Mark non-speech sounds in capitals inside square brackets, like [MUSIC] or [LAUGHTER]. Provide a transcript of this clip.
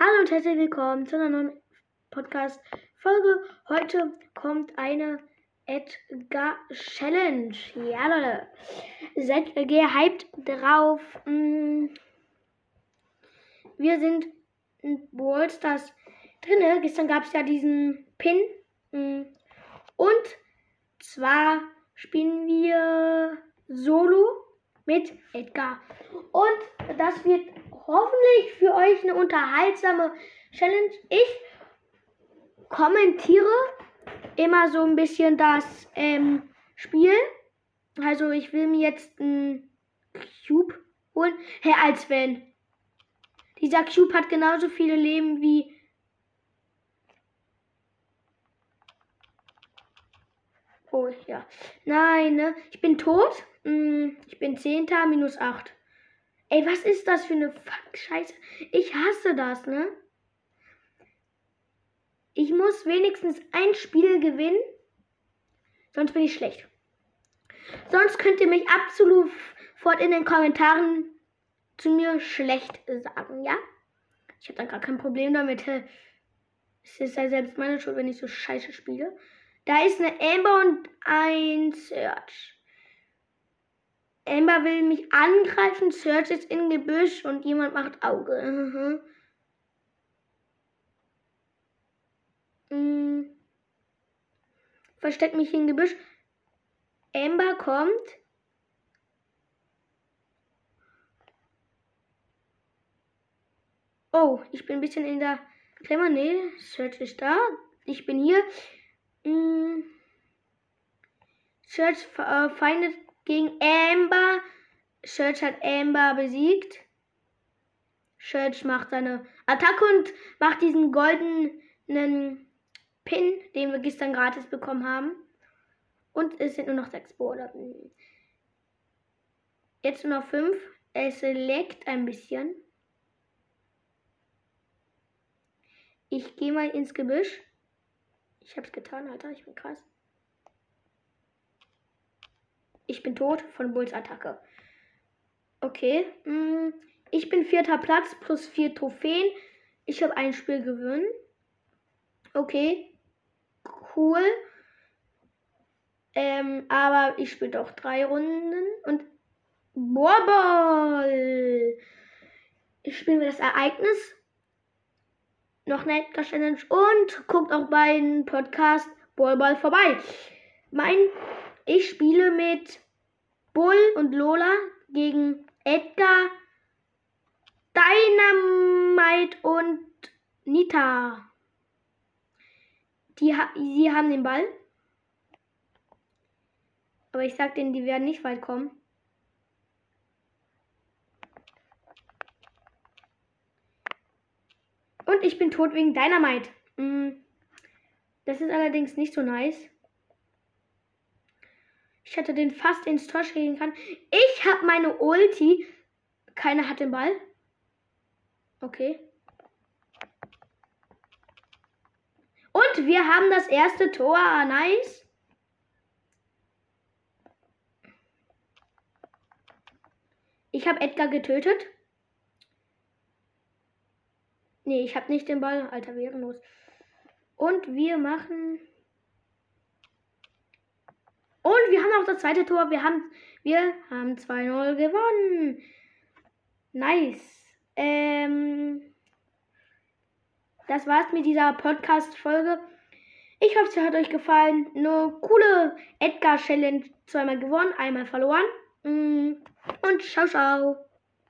Hallo und herzlich willkommen zu einer neuen Podcast-Folge. Heute kommt eine Edgar Challenge. Ja, Leute. Seid gehypt drauf. Mm. Wir sind in Ballstars drin. Gestern gab es ja diesen Pin. Mm. Und zwar spielen wir Solo mit Edgar. Und das wird hoffentlich für euch eine unterhaltsame Challenge. Ich kommentiere immer so ein bisschen das ähm, Spiel. Also ich will mir jetzt einen Cube holen. Hey, als wenn. Dieser Cube hat genauso viele Leben wie. Oh ja. Nein, ne? Ich bin tot. Hm, ich bin Zehnter minus 8. Ey, was ist das für eine Fuck-Scheiße? Ich hasse das, ne? Ich muss wenigstens ein Spiel gewinnen. Sonst bin ich schlecht. Sonst könnt ihr mich absolut fort in den Kommentaren zu mir schlecht sagen, ja? Ich habe dann gar kein Problem damit. Es ist ja selbst meine Schuld, wenn ich so scheiße spiele. Da ist eine Amber und ein Search. Amber will mich angreifen, Search ist in Gebüsch und jemand macht Auge. [LAUGHS] Mhm. Versteck mich in Gebüsch. Amber kommt. Oh, ich bin ein bisschen in der Klemmer. Nee, Search ist da. Ich bin hier. Mhm. Search äh, feindet gegen Amber. Search hat Amber besiegt. Search macht seine Attacke und macht diesen goldenen Pin, den wir gestern gratis bekommen haben. Und es sind nur noch sechs Border. Jetzt nur noch fünf. Es leckt ein bisschen. Ich gehe mal ins Gebüsch. Ich hab's getan, Alter. Ich bin krass. Ich bin tot von Bulls Attacke. Okay. Mm, ich bin vierter Platz plus vier Trophäen. Ich habe ein Spiel gewonnen. Okay. Cool. Ähm, aber ich spiele doch drei Runden und Borball. Ich spiele mir das Ereignis. Noch eine Edgar Challenge und guckt auch bei dem Podcast Ballball vorbei. Mein ich spiele mit Bull und Lola gegen Edgar, Dynamite und Nita. Die, sie haben den Ball. Aber ich sag denen, die werden nicht weit kommen. Und ich bin tot wegen Dynamite. Mm. Das ist allerdings nicht so nice. Ich hätte den fast ins Tor schlägen können. Ich habe meine Ulti. Keiner hat den Ball. Okay. Und wir haben das erste Tor. Nice. Ich habe Edgar getötet. Nee, ich habe nicht den Ball. Alter, ehrenlos. Und wir machen und wir haben auch das zweite Tor. Wir haben, wir haben 2-0 gewonnen. Nice. Ähm, das war's mit dieser Podcast-Folge. Ich hoffe, es hat euch gefallen. Eine coole Edgar-Challenge. Zweimal gewonnen, einmal verloren. Mm, und ciao, ciao.